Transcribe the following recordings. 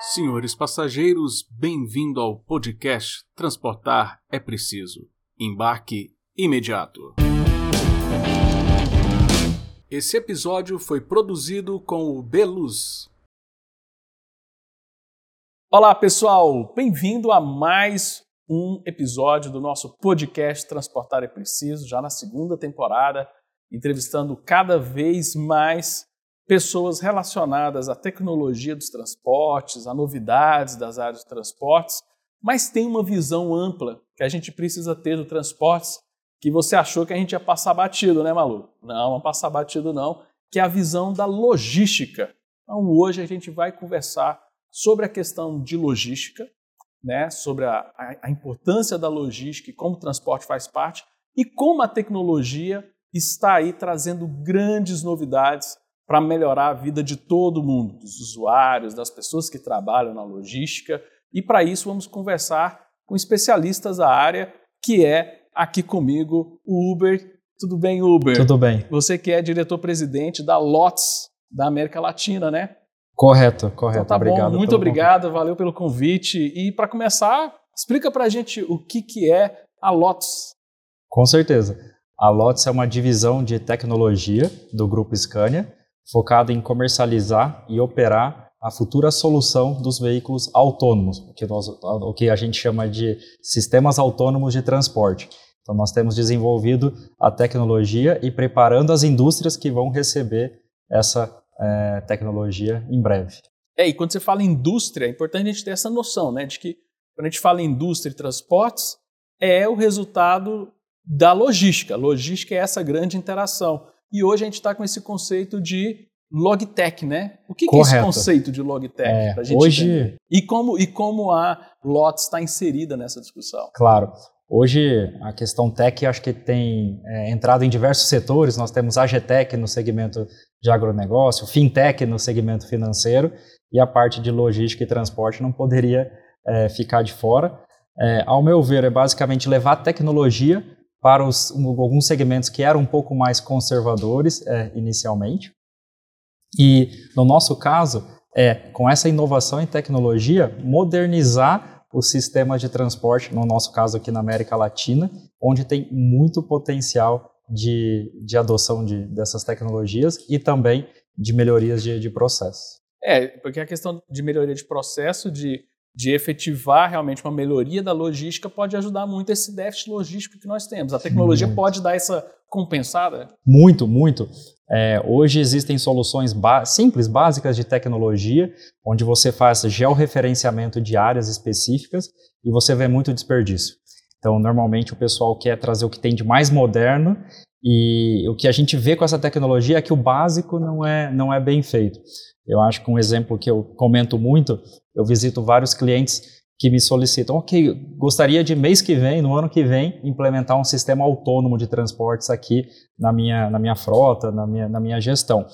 Senhores passageiros, bem-vindo ao podcast Transportar é Preciso. Embarque imediato. Esse episódio foi produzido com o Beluz. Olá, pessoal! Bem-vindo a mais um episódio do nosso podcast Transportar é Preciso, já na segunda temporada, entrevistando cada vez mais pessoas relacionadas à tecnologia dos transportes, a novidades das áreas de transportes, mas tem uma visão ampla que a gente precisa ter do transportes que você achou que a gente ia passar batido, né, Malu? Não, não passar batido não, que é a visão da logística. Então hoje a gente vai conversar sobre a questão de logística, né, sobre a, a, importância da logística e como o transporte faz parte e como a tecnologia está aí trazendo grandes novidades para melhorar a vida de todo mundo, dos usuários, das pessoas que trabalham na logística. E para isso vamos conversar com especialistas da área, que é aqui comigo o Uber. Tudo bem, Uber? Tudo bem. Você que é diretor-presidente da LOTS da América Latina, né? Correto, correto. Então tá obrigado bom, muito obrigado, convite. valeu pelo convite. E para começar, explica para a gente o que, que é a LOTS. Com certeza. A LOTS é uma divisão de tecnologia do Grupo Scania focado em comercializar e operar a futura solução dos veículos autônomos, o que, nós, o que a gente chama de sistemas autônomos de transporte. Então, nós temos desenvolvido a tecnologia e preparando as indústrias que vão receber essa é, tecnologia em breve. É, e quando você fala indústria, é importante a gente ter essa noção, né, de que quando a gente fala em indústria e transportes, é o resultado da logística. Logística é essa grande interação. E hoje a gente está com esse conceito de logtech, né? O que, que é esse conceito de logtech? É, hoje e como e como a LOT está inserida nessa discussão? Claro. Hoje a questão tech acho que tem é, entrado em diversos setores. Nós temos a GTech no segmento de agronegócio, fintech no segmento financeiro e a parte de logística e transporte não poderia é, ficar de fora. É, ao meu ver, é basicamente levar tecnologia para os, um, alguns segmentos que eram um pouco mais conservadores é, inicialmente. E no nosso caso, é com essa inovação em tecnologia, modernizar o sistema de transporte, no nosso caso aqui na América Latina, onde tem muito potencial de, de adoção de, dessas tecnologias e também de melhorias de, de processo. É, porque a questão de melhoria de processo, de de efetivar realmente uma melhoria da logística pode ajudar muito esse déficit logístico que nós temos. A tecnologia muito. pode dar essa compensada? Muito, muito. É, hoje existem soluções simples, básicas de tecnologia, onde você faz georreferenciamento de áreas específicas e você vê muito desperdício. Então, normalmente o pessoal quer trazer o que tem de mais moderno e o que a gente vê com essa tecnologia é que o básico não é, não é bem feito. Eu acho que um exemplo que eu comento muito eu visito vários clientes que me solicitam, ok, gostaria de mês que vem, no ano que vem, implementar um sistema autônomo de transportes aqui na minha, na minha frota, na minha, na minha gestão.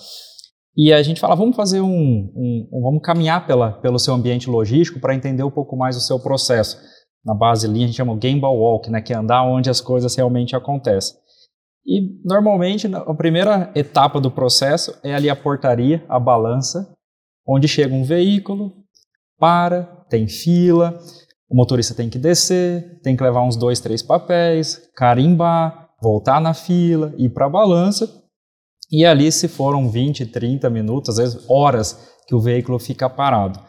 E a gente fala, vamos fazer um, um, um vamos caminhar pela, pelo seu ambiente logístico para entender um pouco mais o seu processo. Na base linha a gente chama Game Walk, né, que é andar onde as coisas realmente acontecem. E normalmente a primeira etapa do processo é ali a portaria, a balança, onde chega um veículo, para, tem fila, o motorista tem que descer, tem que levar uns dois, três papéis, carimbar, voltar na fila, ir para a balança. E ali, se foram 20, 30 minutos, às vezes horas, que o veículo fica parado.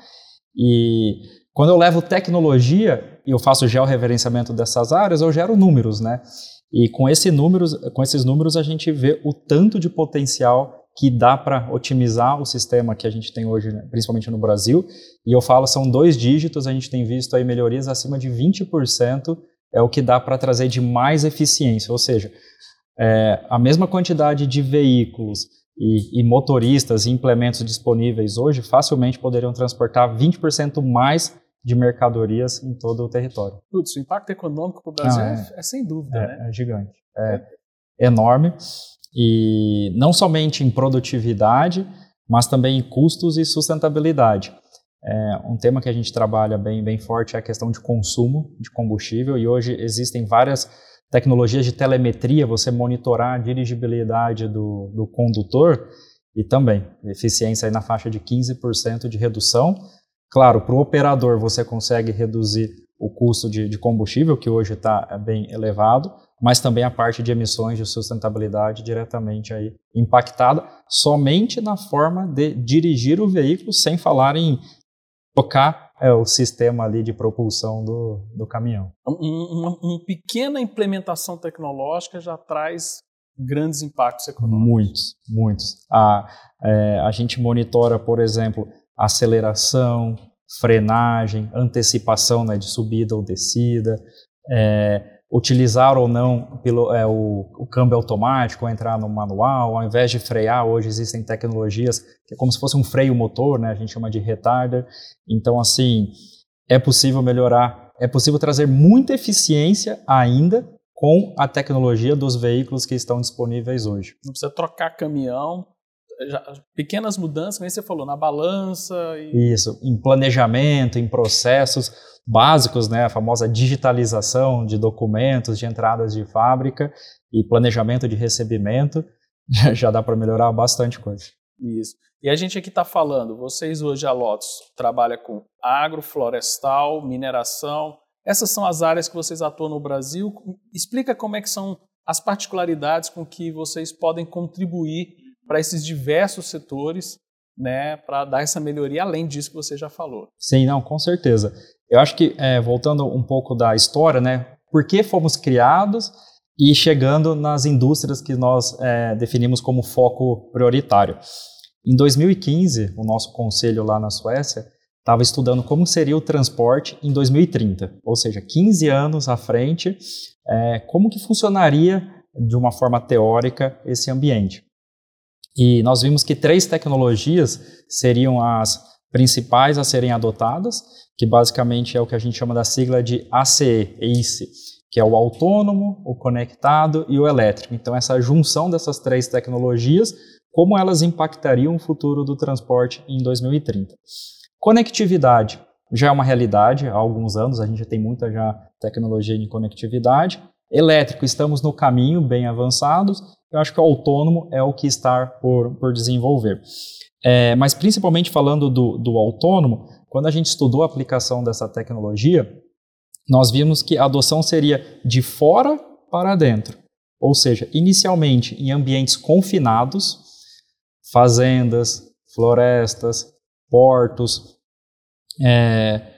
E quando eu levo tecnologia e eu faço georreferenciamento dessas áreas, eu gero números, né? E com, esse números, com esses números a gente vê o tanto de potencial que dá para otimizar o sistema que a gente tem hoje, né, principalmente no Brasil. E eu falo, são dois dígitos, a gente tem visto aí melhorias acima de 20%, é o que dá para trazer de mais eficiência, ou seja, é, a mesma quantidade de veículos e, e, motoristas e implementos disponíveis hoje facilmente poderiam transportar 20% mais de mercadorias em todo o território. Putz, o impacto econômico para o Brasil ah, é, é, sem dúvida, é, né? É gigante, é, é enorme e não somente em produtividade, mas também em custos e sustentabilidade. É, um tema que a gente trabalha bem, bem forte é a questão de consumo de combustível e hoje existem várias tecnologias de telemetria, você monitorar a dirigibilidade do, do condutor e também eficiência na faixa de 15% de redução Claro, para o operador você consegue reduzir o custo de, de combustível, que hoje está é, bem elevado, mas também a parte de emissões de sustentabilidade diretamente aí impactada, somente na forma de dirigir o veículo, sem falar em tocar é, o sistema ali de propulsão do, do caminhão. Uma, uma pequena implementação tecnológica já traz grandes impactos econômicos. Muitos, muitos. A, é, a gente monitora, por exemplo, aceleração, frenagem, antecipação né, de subida ou descida, é, utilizar ou não pelo, é, o, o, câmbio automático, entrar no manual, ao invés de frear, hoje existem tecnologias que é como se fosse um freio motor, né, a gente chama de retarder. Então, assim, é possível melhorar, é possível trazer muita eficiência ainda com a tecnologia dos veículos que estão disponíveis hoje. Não precisa trocar caminhão, já, pequenas mudanças, como você falou, na balança. E... Isso, em planejamento, em processos básicos, né, a famosa digitalização de documentos, de entradas de fábrica e planejamento de recebimento, já dá para melhorar bastante coisa. Isso. E a gente aqui está falando, vocês hoje, a Lotus, trabalha com agro, florestal, mineração. Essas são as áreas que vocês atuam no Brasil. Explica como é que são as particularidades com que vocês podem contribuir para esses diversos setores, né, para dar essa melhoria além disso que você já falou. Sim, não, com certeza. Eu acho que, é, voltando um pouco da história, né, por que fomos criados e chegando nas indústrias que nós é, definimos como foco prioritário. Em 2015, o nosso conselho lá na Suécia estava estudando como seria o transporte em 2030, ou seja, 15 anos à frente, é, como que funcionaria de uma forma teórica esse ambiente. E nós vimos que três tecnologias seriam as principais a serem adotadas, que basicamente é o que a gente chama da sigla de ACE, ACE, que é o autônomo, o conectado e o elétrico. Então, essa junção dessas três tecnologias, como elas impactariam o futuro do transporte em 2030. Conectividade já é uma realidade há alguns anos, a gente já tem muita já tecnologia de conectividade. Elétrico, estamos no caminho, bem avançados. Eu acho que o autônomo é o que está por, por desenvolver. É, mas principalmente falando do, do autônomo, quando a gente estudou a aplicação dessa tecnologia, nós vimos que a adoção seria de fora para dentro. Ou seja, inicialmente em ambientes confinados, fazendas, florestas, portos, é,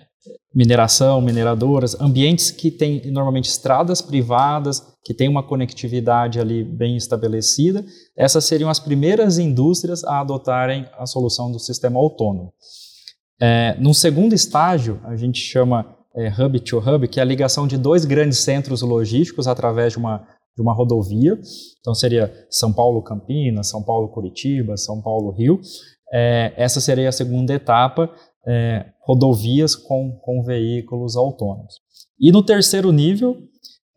mineração, mineradoras, ambientes que têm normalmente estradas privadas, que têm uma conectividade ali bem estabelecida, essas seriam as primeiras indústrias a adotarem a solução do sistema autônomo. É, num segundo estágio, a gente chama é, hub to hub, que é a ligação de dois grandes centros logísticos através de uma, de uma rodovia. Então seria São Paulo Campinas, São Paulo Curitiba, São Paulo Rio. É, essa seria a segunda etapa, é, rodovias com, com veículos autônomos. E no terceiro nível,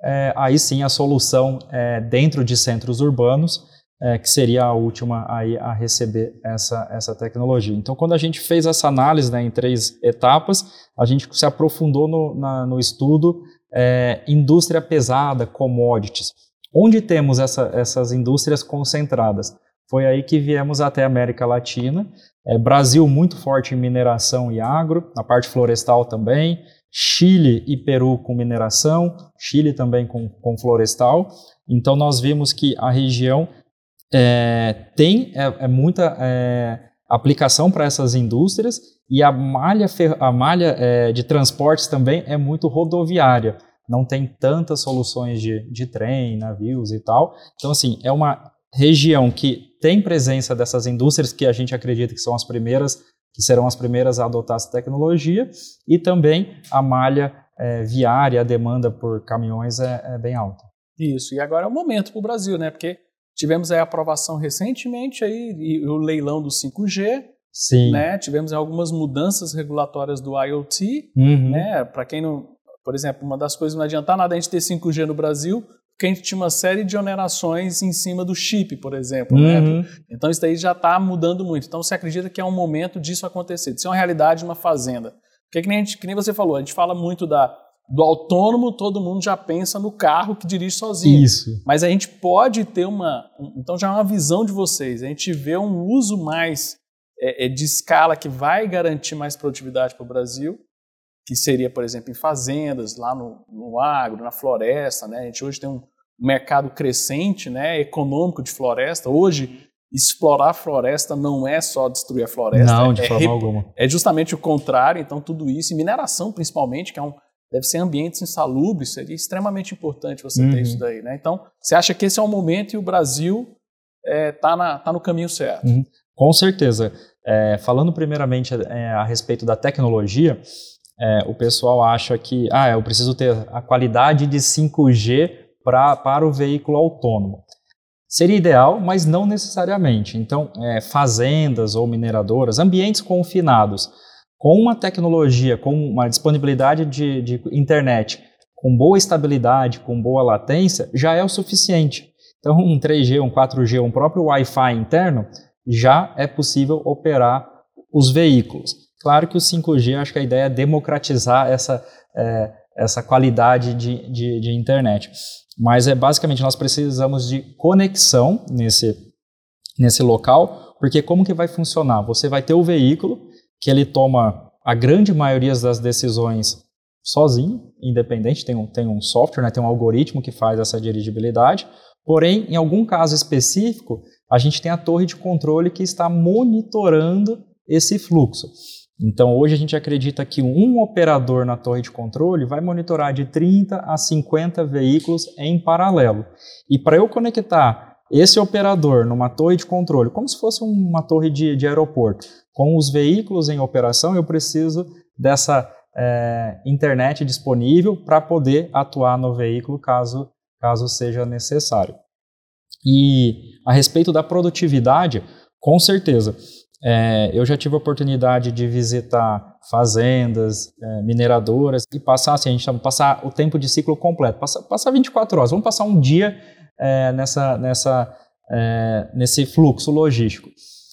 é, aí sim a solução é, dentro de centros urbanos, é, que seria a última aí a receber essa, essa tecnologia. Então, quando a gente fez essa análise né, em três etapas, a gente se aprofundou no, na, no estudo é, indústria pesada, commodities. Onde temos essa, essas indústrias concentradas? Foi aí que viemos até a América Latina. É, Brasil muito forte em mineração e agro, na parte florestal também. Chile e Peru com mineração, Chile também com, com florestal. Então nós vimos que a região é, tem é, é muita é, aplicação para essas indústrias e a malha, a malha é, de transportes também é muito rodoviária. Não tem tantas soluções de, de trem, navios e tal. Então, assim, é uma região que tem presença dessas indústrias que a gente acredita que são as primeiras, que serão as primeiras a adotar essa tecnologia, e também a malha é, viária, a demanda por caminhões é, é bem alta. Isso, e agora é o momento para o Brasil, né? Porque tivemos a aprovação recentemente aí, e o leilão do 5G, Sim. Né? Tivemos algumas mudanças regulatórias do IoT, uhum. né? Para quem não, por exemplo, uma das coisas não adianta nada a gente ter 5G no Brasil, porque a gente tinha uma série de onerações em cima do chip, por exemplo. Né? Uhum. Né? Então isso daí já está mudando muito. Então você acredita que é um momento disso acontecer, de ser uma realidade uma fazenda. Porque que nem, gente, que nem você falou, a gente fala muito da, do autônomo, todo mundo já pensa no carro que dirige sozinho. Isso. Mas a gente pode ter uma. Então já é uma visão de vocês. A gente vê um uso mais é, é de escala que vai garantir mais produtividade para o Brasil, que seria, por exemplo, em fazendas, lá no, no agro, na floresta. Né? A gente hoje tem um mercado crescente né, econômico de floresta. Hoje, explorar a floresta não é só destruir a floresta. Não, de é, forma alguma. É justamente o contrário. Então, tudo isso, e mineração principalmente, que é um, deve ser ambientes insalubres, seria extremamente importante você Uhum. ter isso daí. Né? Então, você acha que esse é o momento e o Brasil está tá no caminho certo? Uhum. Com certeza. É, falando primeiramente é, a respeito da tecnologia, é, o pessoal acha que ah, eu preciso ter a qualidade de 5G pra, para o veículo autônomo. Seria ideal, mas não necessariamente. Então, é, fazendas ou mineradoras, ambientes confinados, com uma tecnologia, com uma disponibilidade de, de internet com boa estabilidade, com boa latência, já é o suficiente. Então, um 3G, um 4G, um próprio Wi-Fi interno, já é possível operar os veículos. Claro que o 5G, acho que a ideia é democratizar essa, é, essa qualidade de, de, de, internet. Mas é basicamente nós precisamos de conexão nesse, nesse local, porque como que vai funcionar? Você vai ter o veículo que ele toma a grande maioria das decisões sozinho, independente, tem um, tem um software, né, tem um algoritmo que faz essa dirigibilidade, porém, em algum caso específico, a gente tem a torre de controle que está monitorando esse fluxo. Então, hoje a gente acredita que um operador na torre de controle vai monitorar de 30 a 50 veículos em paralelo. E para eu conectar esse operador numa torre de controle, como se fosse uma torre de, de aeroporto, com os veículos em operação, eu preciso dessa é, internet disponível para poder atuar no veículo caso, caso seja necessário. E a respeito da produtividade, com certeza, é, eu já tive a oportunidade de visitar fazendas, é, mineradoras e passar, assim, a gente chama passar o tempo de ciclo completo, passar, passar 24 horas, vamos passar um dia é, nessa, nessa, é, nesse fluxo logístico.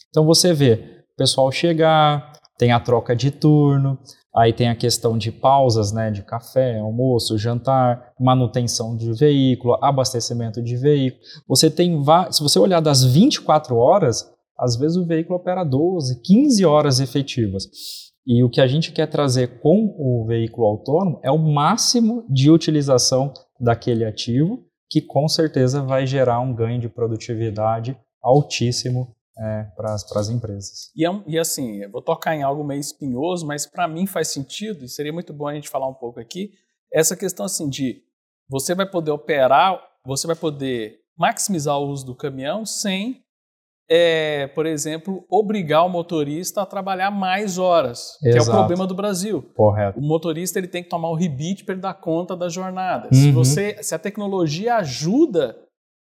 Então você vê o pessoal chegar, tem a troca de turno, aí tem a questão de pausas, né, de café, almoço, jantar, manutenção de veículo, abastecimento de veículo. Você tem, se você olhar das 24 horas, às vezes o veículo opera 12, 15 horas efetivas. E o que a gente quer trazer com o veículo autônomo é o máximo de utilização daquele ativo, que com certeza vai gerar um ganho de produtividade altíssimo é, para as empresas. E, é, e, assim, eu vou tocar em algo meio espinhoso, mas para mim faz sentido, e seria muito bom a gente falar um pouco aqui, essa questão assim de você vai poder operar, você vai poder maximizar o uso do caminhão sem é, por exemplo, obrigar o motorista a trabalhar mais horas, Exato. que é o problema do Brasil. Correto. O motorista ele tem que tomar o rebite para ele dar conta da jornada. Uhum. Se, você, se a tecnologia ajuda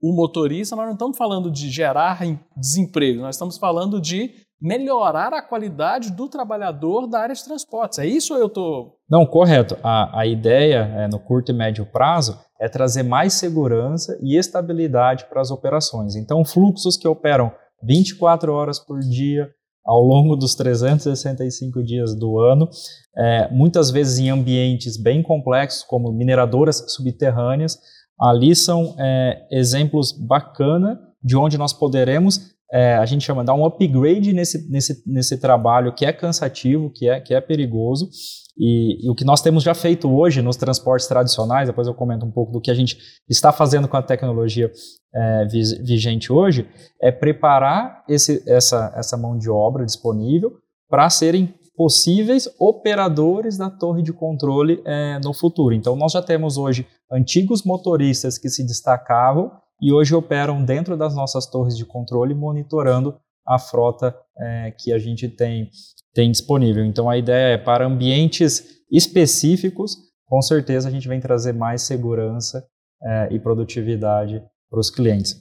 o motorista, nós não estamos falando de gerar desemprego, nós estamos falando de melhorar a qualidade do trabalhador da área de transportes. É isso ou eu estou... Não, correto. A, a ideia é, no curto e médio prazo é trazer mais segurança e estabilidade para as operações. Então, fluxos que operam 24 horas por dia ao longo dos 365 dias do ano, é, muitas vezes em ambientes bem complexos, como mineradoras subterrâneas. Ali são é, exemplos bacana de onde nós poderemos, é, a gente chama, dar um upgrade nesse, nesse, nesse trabalho que é cansativo, que é, que é perigoso, e, e, o que nós temos já feito hoje nos transportes tradicionais, depois eu comento um pouco do que a gente está fazendo com a tecnologia é, vigente hoje, é preparar esse, essa, essa mão de obra disponível para serem possíveis operadores da torre de controle é, no futuro. Então, nós já temos hoje antigos motoristas que se destacavam e hoje operam dentro das nossas torres de controle, monitorando a frota é, que a gente tem, tem disponível. Então, a ideia é para ambientes específicos, com certeza a gente vem trazer mais segurança é, e produtividade para os clientes.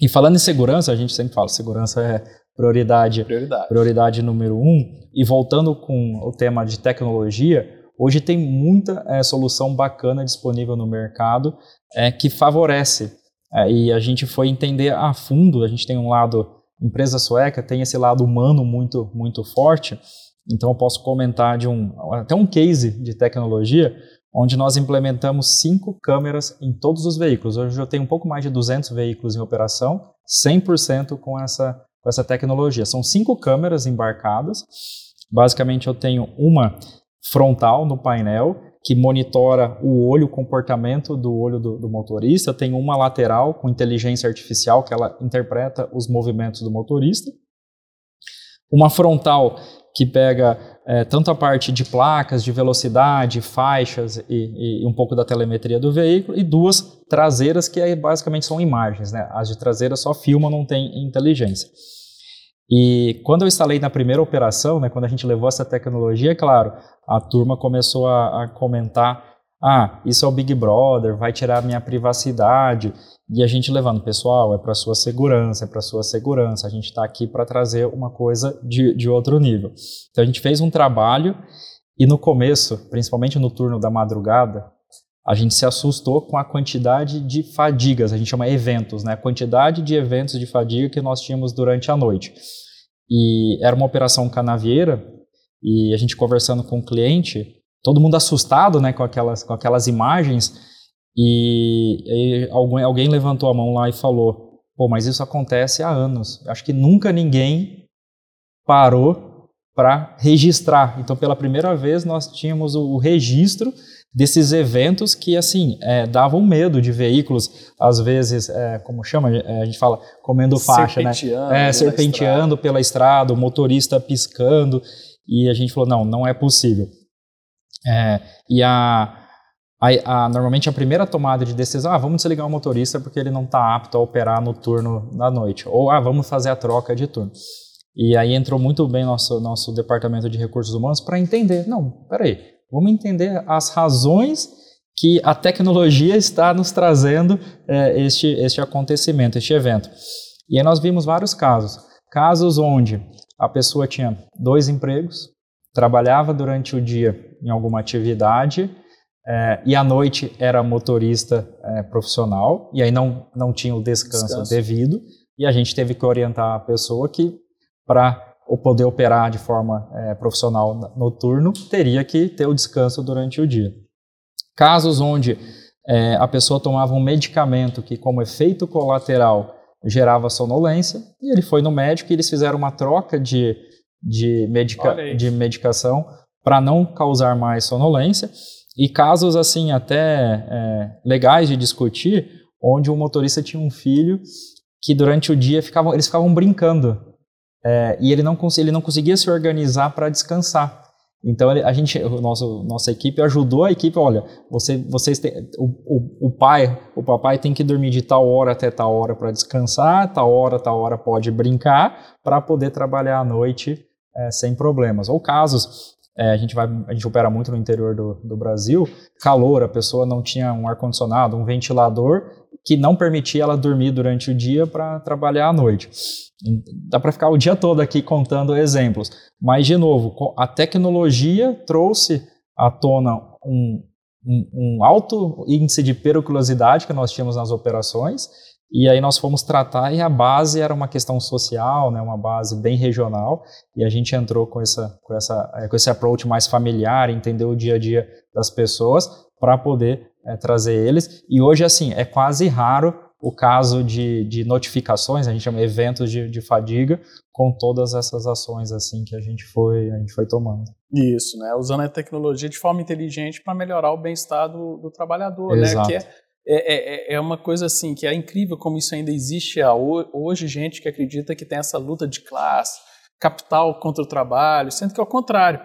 E falando em segurança, a gente sempre fala, segurança é prioridade, prioridade, prioridade número um. E voltando com o tema de tecnologia, hoje tem muita é, solução bacana disponível no mercado é, que favorece. É, e a gente foi entender a fundo, a gente tem um lado, empresa sueca tem esse lado humano muito, muito forte, então eu posso comentar de um, até um case de tecnologia, onde nós implementamos cinco câmeras em todos os veículos. Hoje eu tenho um pouco mais de 200 veículos em operação, 100% com essa com essa tecnologia. São cinco câmeras embarcadas. Basicamente, eu tenho uma frontal no painel que monitora o olho, o comportamento do olho do, do motorista. Tem uma lateral com inteligência artificial que ela interpreta os movimentos do motorista. Uma frontal que pega é, tanto a parte de placas, de velocidade, faixas e, e, um pouco da telemetria do veículo, e duas traseiras que basicamente são imagens. Né? As de traseira só filmam, não tem inteligência. E quando eu instalei na primeira operação, né, quando a gente levou essa tecnologia, claro, a turma começou a, a comentar: ah, isso é o Big Brother, vai tirar minha privacidade. E a gente levando, pessoal, é para sua segurança, é para sua segurança. A gente está aqui para trazer uma coisa de, de outro nível. Então a gente fez um trabalho e no começo, principalmente no turno da madrugada, a gente se assustou com a quantidade de fadigas, a gente chama eventos, né? A quantidade de eventos de fadiga que nós tínhamos durante a noite. E era uma operação canavieira e a gente conversando com o cliente, todo mundo assustado, né, com aquelas com aquelas imagens e, e alguém, alguém levantou a mão lá e falou: "Pô, mas isso acontece há anos. Acho que nunca ninguém parou para registrar. Então, pela primeira vez, nós tínhamos o, o registro desses eventos que, assim, é, davam medo de veículos, às vezes, é, como chama, é, a gente fala, comendo faixa, né? É, serpenteando pela estrada, o motorista piscando, e a gente falou, não, não é possível. É, e a, a, a, normalmente a primeira tomada de decisão, ah, vamos desligar o motorista porque ele não está apto a operar no turno da noite, ou ah, vamos fazer a troca de turno. E aí entrou muito bem nosso nosso departamento de recursos humanos para entender, não, peraí, Vamos entender as razões que a tecnologia está nos trazendo é, este, este acontecimento, este evento. E aí nós vimos vários casos. Casos onde a pessoa tinha dois empregos, trabalhava durante o dia em alguma atividade é, e à noite era motorista é, profissional e aí não, não tinha o descanso, descanso, devido e a gente teve que orientar a pessoa que para ou poder operar de forma é, profissional noturno, teria que ter o descanso durante o dia. Casos onde é, a pessoa tomava um medicamento que, como efeito colateral, gerava sonolência, e ele foi no médico e eles fizeram uma troca de, de, medica, de medicação para não causar mais sonolência. E casos assim até é, legais de discutir, onde o motorista tinha um filho que durante o dia ficavam, eles ficavam brincando é, e ele não, ele não conseguia se organizar para descansar. Então a gente, o nosso, nossa equipe ajudou a equipe, olha, você, vocês o, o, o, pai, o papai tem que dormir de tal hora até tal hora para descansar, tal hora, tal hora pode brincar para poder trabalhar à noite é, sem problemas. Ou casos, é, a gente vai, a gente opera muito no interior do, do Brasil, calor, a pessoa não tinha um ar condicionado, um ventilador que não permitia ela dormir durante o dia para trabalhar à noite. Dá para ficar o dia todo aqui contando exemplos, mas de novo, a tecnologia trouxe à tona um, um, um alto índice de periculosidade que nós tínhamos nas operações, e aí nós fomos tratar e a base era uma questão social, né, uma base bem regional, e a gente entrou com, essa, com, essa, com esse approach mais familiar, entender o dia a dia das pessoas para poder é, trazer eles. E hoje, assim, é quase raro o caso de, de notificações, a gente chama eventos de, de, fadiga, com todas essas ações assim que a gente foi, a gente foi tomando. Isso, né? Usando a tecnologia de forma inteligente para melhorar o bem-estar do, do, trabalhador, Exato. né? Que é, é, é, é, uma coisa assim que é incrível como isso ainda existe hoje, gente que acredita que tem essa luta de classe, capital contra o trabalho, sendo que é o contrário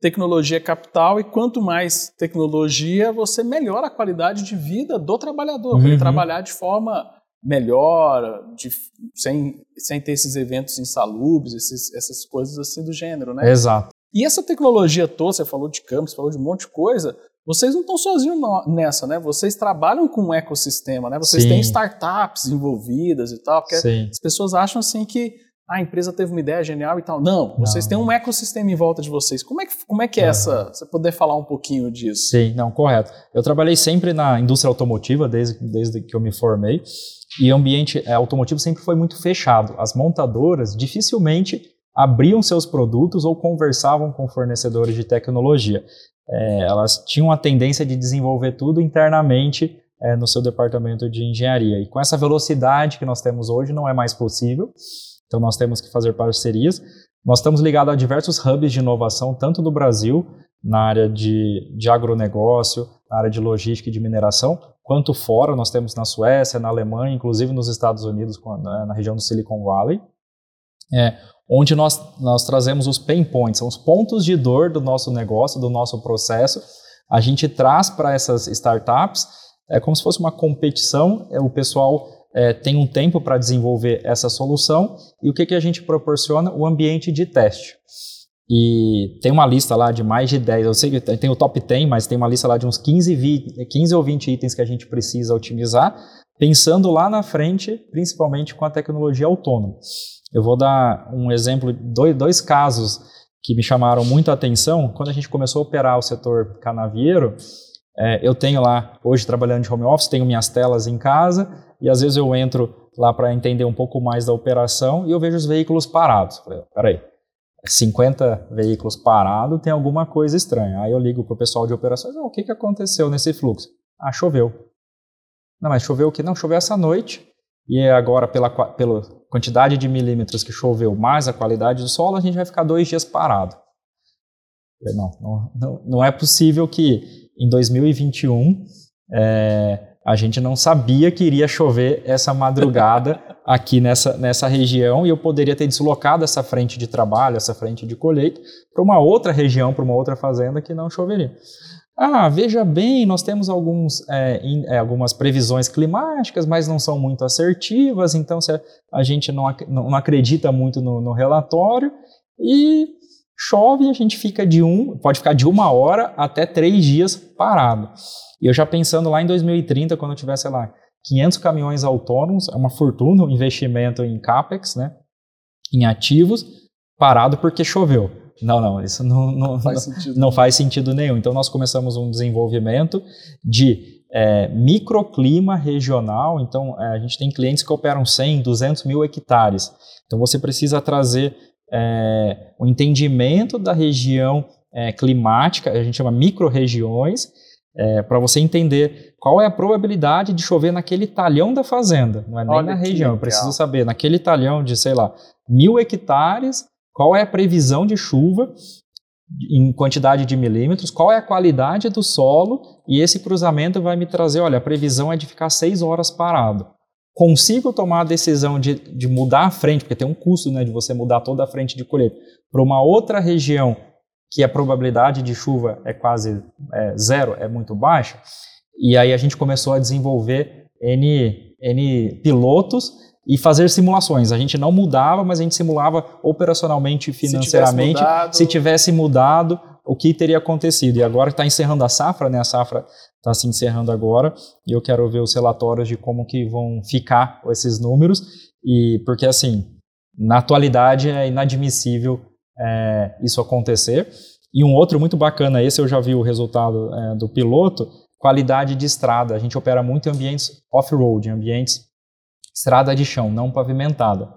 tecnologia é capital e quanto mais tecnologia, você melhora a qualidade de vida do trabalhador, uhum. para ele trabalhar de forma melhor, de, sem, sem ter esses eventos insalubres, esses, essas coisas assim do gênero, né? Exato. E essa tecnologia toda, você falou de campos, falou de um monte de coisa, vocês não estão sozinhos nessa, né? Vocês trabalham com um ecossistema, né? Vocês Sim. têm startups envolvidas e tal, porque Sim. as pessoas acham assim que ah, a empresa teve uma ideia genial e tal. Não, vocês têm um ecossistema em volta de vocês. Como é que, como é, que é essa? Você poder falar um pouquinho disso? Sim, não, correto. Eu trabalhei sempre na indústria automotiva desde, desde que eu me formei e o ambiente é, automotivo sempre foi muito fechado. As montadoras dificilmente abriam seus produtos ou conversavam com fornecedores de tecnologia. É, elas tinham a tendência de desenvolver tudo internamente é, no seu departamento de engenharia. E com essa velocidade que nós temos hoje, não é mais possível. Então nós temos que fazer parcerias. Nós estamos ligados a diversos hubs de inovação, tanto no Brasil, na área de, de agronegócio, na área de logística e de mineração, quanto fora. Nós temos na Suécia, na Alemanha, inclusive nos Estados Unidos, na, na região do Silicon Valley. É, onde nós, nós trazemos os pain points, são os pontos de dor do nosso negócio, do nosso processo. A gente traz para essas startups, é como se fosse uma competição, é, o pessoal é, tem um tempo para desenvolver essa solução e o que, que a gente proporciona? O ambiente de teste. E tem uma lista lá de mais de 10, eu sei que tem o top 10, mas tem uma lista lá de uns 15, 20, 15 ou 20 itens que a gente precisa otimizar, pensando lá na frente, principalmente com a tecnologia autônoma. Eu vou dar um exemplo, dois, dois casos que me chamaram muito a atenção. Quando a gente começou a operar o setor canavieiro, é, eu tenho lá, hoje trabalhando de home office, tenho minhas telas em casa e às vezes eu entro lá para entender um pouco mais da operação e eu vejo os veículos parados. Falei, peraí, 50 veículos parados, tem alguma coisa estranha. Aí eu ligo para o pessoal de operações, o que, que aconteceu nesse fluxo? Ah, choveu. Não, mas choveu o que? Não, choveu essa noite e agora pela, pela quantidade de milímetros que choveu mais a qualidade do solo, a gente vai ficar dois dias parado. Não, não, não, não é possível que em 2021 é, a gente não sabia que iria chover essa madrugada aqui nessa, nessa região e eu poderia ter deslocado essa frente de trabalho, essa frente de colheita, para uma outra região, para uma outra fazenda que não choveria. Ah, veja bem, nós temos alguns, é, in, é, algumas previsões climáticas, mas não são muito assertivas, então se a, a gente não, não, acredita muito no, no relatório e chove a gente fica de um, pode ficar de uma hora até três dias parado. E eu já pensando lá em 2030, quando eu tiver, sei lá, 500 caminhões autônomos, é uma fortuna o investimento em CAPEX, né, em ativos, parado porque choveu. Não, não, isso não, não, faz, não, sentido. não faz sentido nenhum. Então, nós começamos um desenvolvimento de é, microclima regional. Então, é, a gente tem clientes que operam 100, 200 mil hectares. Então, você precisa trazer é, o entendimento da região é, climática, a gente chama micro-regiões, é, para você entender qual é a probabilidade de chover naquele talhão da fazenda, não é nem Olha na região. Eu preciso saber, naquele talhão de, sei lá, mil hectares, qual é a previsão de chuva em quantidade de milímetros, qual é a qualidade do solo, e esse cruzamento vai me trazer, olha, a previsão é de ficar seis horas parado. Consigo tomar a decisão de, de mudar a frente, porque tem um custo né, de você mudar toda a frente de colheita, para uma outra região que a probabilidade de chuva é quase é, zero, é muito baixa, e aí a gente começou a desenvolver N, N pilotos e fazer simulações. A gente não mudava, mas a gente simulava operacionalmente e financeiramente. Se tivesse mudado, se tivesse mudado o que teria acontecido. E agora está encerrando a safra, né? A safra está se encerrando agora e eu quero ver os relatórios de como que vão ficar esses números. E porque assim, na atualidade é inadmissível é, isso acontecer. E um outro muito bacana, esse eu já vi o resultado é, do piloto, qualidade de estrada. A gente opera muito em ambientes off-road, em ambientes estrada de chão, não pavimentada.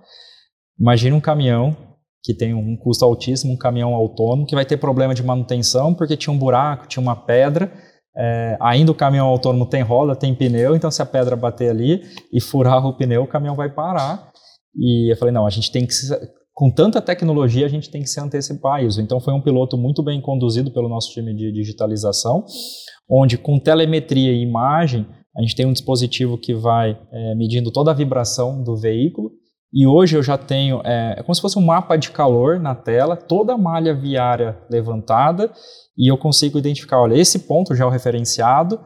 Imagine um caminhão que tem um custo altíssimo, um caminhão autônomo, que vai ter problema de manutenção porque tinha um buraco, tinha uma pedra. É, ainda o caminhão autônomo tem roda, tem pneu, então se a pedra bater ali e furar o pneu, o caminhão vai parar. E eu falei, não, a gente tem que, com tanta tecnologia, a gente tem que se antecipar a isso. Então foi um piloto muito bem conduzido pelo nosso time de digitalização, onde com telemetria e imagem, a gente tem um dispositivo que vai é, medindo toda a vibração do veículo. E hoje eu já tenho, é, é, como se fosse um mapa de calor na tela, toda a malha viária levantada. E eu consigo identificar, olha, esse ponto já é o referenciado,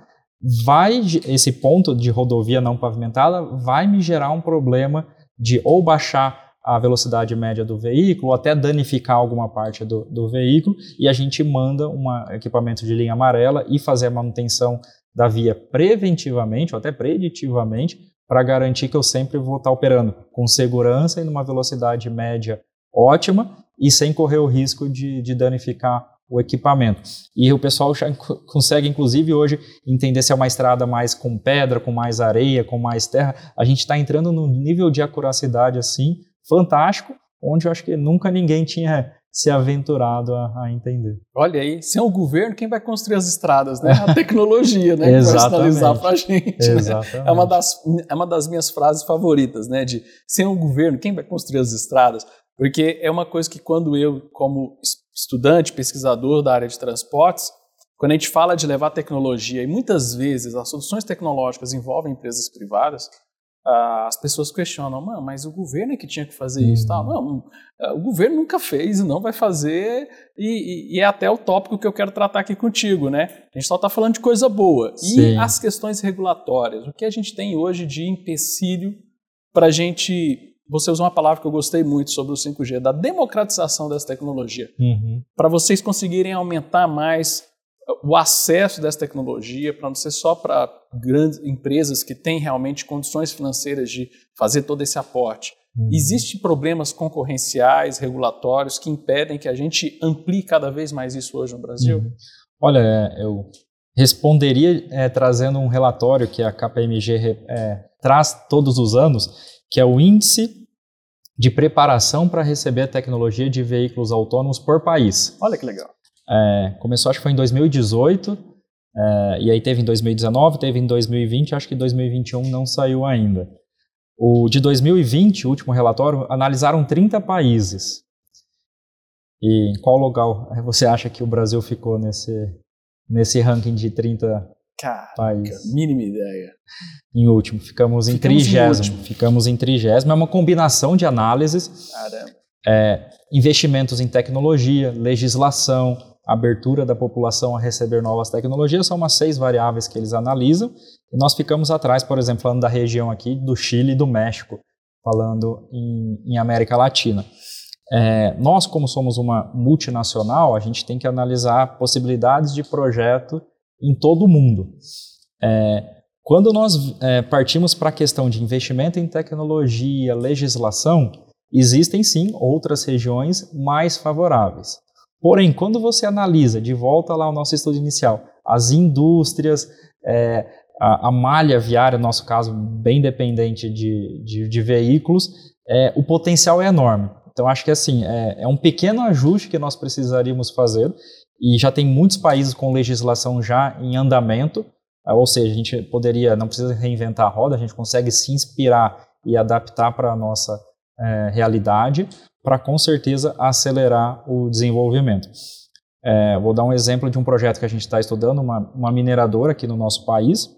vai, esse ponto de rodovia não pavimentada vai me gerar um problema de ou baixar a velocidade média do veículo, até danificar alguma parte do, do veículo, e a gente manda um equipamento de linha amarela e fazer a manutenção da via preventivamente ou até preditivamente para garantir que eu sempre vou estar operando com segurança e numa velocidade média ótima e sem correr o risco de, de danificar o equipamento. E o pessoal já consegue, inclusive, hoje entender se é uma estrada mais com pedra, com mais areia, com mais terra. A gente está entrando num nível de acuracidade assim fantástico, onde eu acho que nunca ninguém tinha se aventurado a, a, entender. Olha aí, sem o governo, quem vai construir as estradas? Né? A tecnologia, né? que vai sinalizar para a gente. Exatamente. Né? É, uma das, é uma das minhas frases favoritas, né? De sem o governo, quem vai construir as estradas? Porque é uma coisa que quando eu, como estudante, pesquisador da área de transportes, quando a gente fala de levar tecnologia, e muitas vezes as soluções tecnológicas envolvem empresas privadas, as pessoas questionam, mas o governo é que tinha que fazer isso. Uhum. Tá? Não, o governo nunca fez e não vai fazer, e, e, é até o tópico que eu quero tratar aqui contigo. Né? A gente só está falando de coisa boa. Sim. E as questões regulatórias, o que a gente tem hoje de empecilho para a gente você usou uma palavra que eu gostei muito sobre o 5G, da democratização dessa tecnologia. Uhum. Para vocês conseguirem aumentar mais o acesso dessa tecnologia, para não ser só para grandes empresas que têm realmente condições financeiras de fazer todo esse aporte. Uhum. Existem problemas concorrenciais, regulatórios, que impedem que a gente amplie cada vez mais isso hoje no Brasil? Uhum. Olha, é, eu responderia é, trazendo um relatório que a KPMG é, traz todos os anos, que é o índice de preparação para receber a tecnologia de veículos autônomos por país. Olha que legal. É, começou, acho que foi em 2018, é, e aí teve em 2019, teve em 2020, acho que 2021 não saiu ainda. O de 2020, o último relatório, analisaram 30 países. E em qual lugar você acha que o Brasil ficou nesse, nesse ranking de 30 Caraca, país. mínima ideia. Em último, ficamos em trigésimo. Ficamos em trigésimo. É uma combinação de análises. Caramba. É, investimentos em tecnologia, legislação, abertura da população a receber novas tecnologias, são umas seis variáveis que eles analisam. E nós ficamos atrás, por exemplo, falando da região aqui do Chile e do México, falando em, em América Latina. É, nós, como somos uma multinacional, a gente tem que analisar possibilidades de projeto em todo o mundo. É, quando nós é, partimos para a questão de investimento em tecnologia, legislação, existem sim outras regiões mais favoráveis. Porém, quando você analisa, de volta lá ao nosso estudo inicial, as indústrias, é, a, a, malha viária, no nosso caso, bem dependente de, de, de veículos, é, o potencial é enorme. Então, acho que assim, é, é um pequeno ajuste que nós precisaríamos fazer e já tem muitos países com legislação já em andamento, eh, ou seja, a gente poderia, não precisa reinventar a roda, a gente consegue se inspirar e adaptar para a nossa é, realidade, para com certeza acelerar o desenvolvimento. É, vou dar um exemplo de um projeto que a gente está estudando, uma, uma mineradora aqui no nosso país,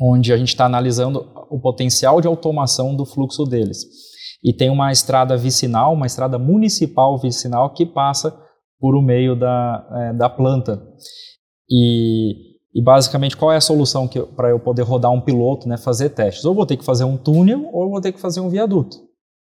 onde a gente está analisando o potencial de automação do fluxo deles. E tem uma estrada vicinal, uma estrada municipal vicinal que passa por o meio da, é, da planta. E, e, basicamente, qual é a solução para eu poder rodar um piloto, né, fazer testes? Ou vou ter que fazer um túnel, ou vou ter que fazer um viaduto.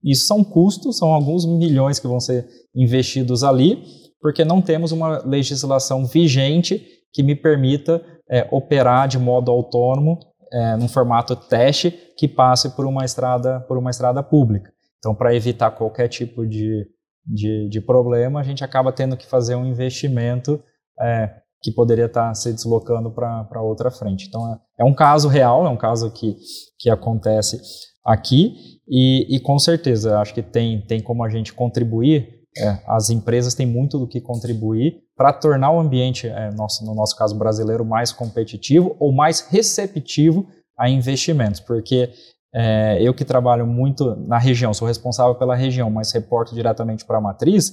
Isso são custos, são alguns milhões que vão ser investidos ali, porque não temos uma legislação vigente que me permita é, operar de modo autônomo é, num formato teste que passe por uma estrada por uma estrada pública. Então, para evitar qualquer tipo de de, de problema, a gente acaba tendo que fazer um investimento é, que poderia estar se deslocando para outra frente. Então, é, é, um caso real, é um caso que, que acontece aqui e, e com certeza acho que tem, tem como a gente contribuir, é, as empresas têm muito do que contribuir para tornar o ambiente, é, nosso, no nosso caso brasileiro, mais competitivo ou mais receptivo a investimentos, porque é, eu que trabalho muito na região, sou responsável pela região, mas reporto diretamente para a matriz,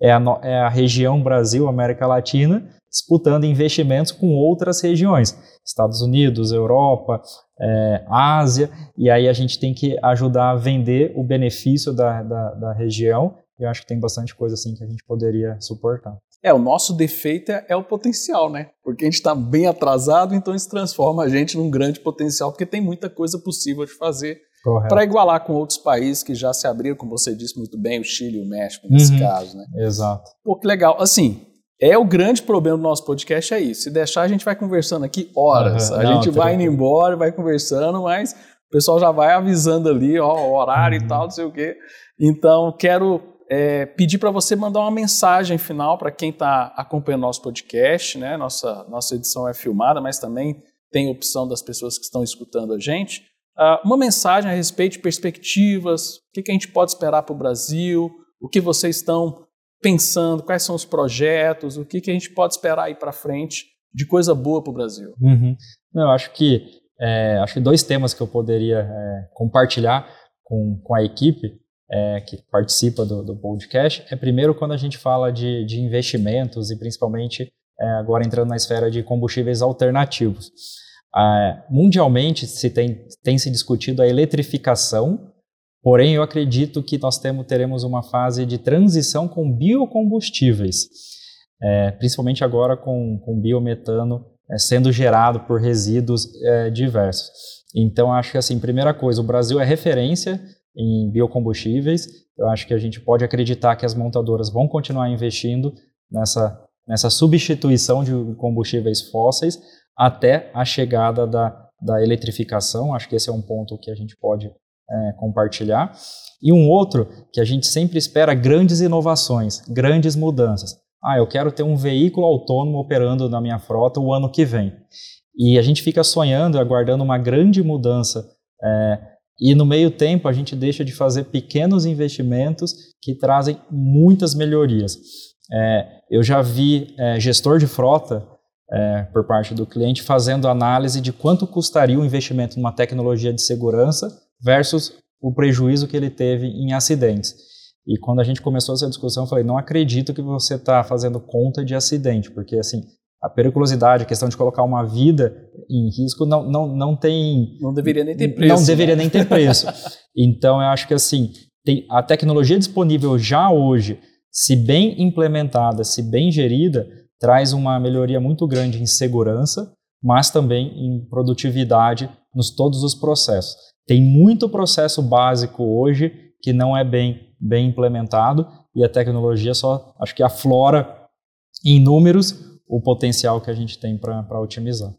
é a, é a região Brasil, América Latina, disputando investimentos com outras regiões, Estados Unidos, Europa, é, Ásia, e aí a gente tem que ajudar a vender o benefício da, da, da região, e eu acho que tem bastante coisa assim que a gente poderia suportar. É, o nosso defeito é, é o potencial, né? Porque a gente está bem atrasado, então isso transforma a gente num grande potencial, porque tem muita coisa possível de fazer para igualar com outros países que já se abriram, como você disse muito bem, o Chile e o México, nesse uhum, caso, né? Exato. Pô, que legal. Assim, é o grande problema do nosso podcast, é isso. Se deixar, a gente vai conversando aqui horas. Uhum, a não, gente vai indo embora, vai conversando, mas o pessoal já vai avisando ali, ó, o horário uhum. e tal, não sei o quê. Então, quero é, pedir para você mandar uma mensagem final para quem está acompanhando nosso podcast, né? Nossa, nossa edição é filmada, mas também tem opção das pessoas que estão escutando a gente. Uh, uma mensagem a respeito de perspectivas, o que, que a gente pode esperar para o Brasil, o que vocês estão pensando, quais são os projetos, o que, que a gente pode esperar aí para frente de coisa boa para o Brasil? Uhum. Eu acho que é, acho que dois temas que eu poderia é, compartilhar com, com a equipe é, que participa do, do, podcast é primeiro quando a gente fala de, de investimentos e principalmente é, agora entrando na esfera de combustíveis alternativos. Ah, mundialmente se tem, tem se discutido a eletrificação, porém eu acredito que nós temos, teremos uma fase de transição com biocombustíveis, é, principalmente agora com, com biometano é, sendo gerado por resíduos é, diversos. Então acho que assim, primeira coisa, o Brasil é referência em biocombustíveis. Eu acho que a gente pode acreditar que as montadoras vão continuar investindo nessa, nessa substituição de combustíveis fósseis até a chegada da, da eletrificação. Acho que esse é um ponto que a gente pode é, compartilhar. E um outro que a gente sempre espera grandes inovações, grandes mudanças. Ah, eu quero ter um veículo autônomo operando na minha frota o ano que vem. E a gente fica sonhando, aguardando uma grande mudança é, e no meio tempo a gente deixa de fazer pequenos investimentos que trazem muitas melhorias. É, eu já vi é, gestor de frota é, por parte do cliente fazendo análise de quanto custaria o investimento numa tecnologia de segurança versus o prejuízo que ele teve em acidentes. E quando a gente começou essa discussão, eu falei: não acredito que você está fazendo conta de acidente, porque assim a periculosidade, a questão de colocar uma vida em risco não, não, não tem. Não deveria nem ter preço. Não deveria né? nem ter preço. então, eu acho que assim, tem, a tecnologia disponível já hoje, se bem implementada, se bem gerida, traz uma melhoria muito grande em segurança, mas também em produtividade nos todos os processos. Tem muito processo básico hoje que não é bem, bem implementado e a tecnologia só, acho que aflora em números o potencial que a gente tem para otimizar.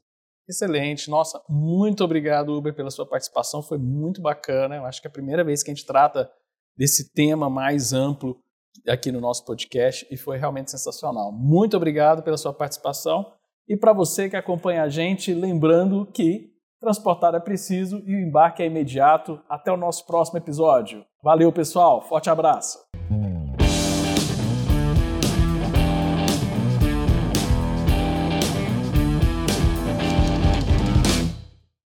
Excelente. Nossa, muito obrigado, Uber, pela sua participação. Foi muito bacana. Eu acho que é a primeira vez que a gente trata desse tema mais amplo aqui no nosso podcast e foi realmente sensacional. Muito obrigado pela sua participação. E para você que acompanha a gente, lembrando que transportar é preciso e o embarque é imediato. Até o nosso próximo episódio. Valeu, pessoal. Forte abraço.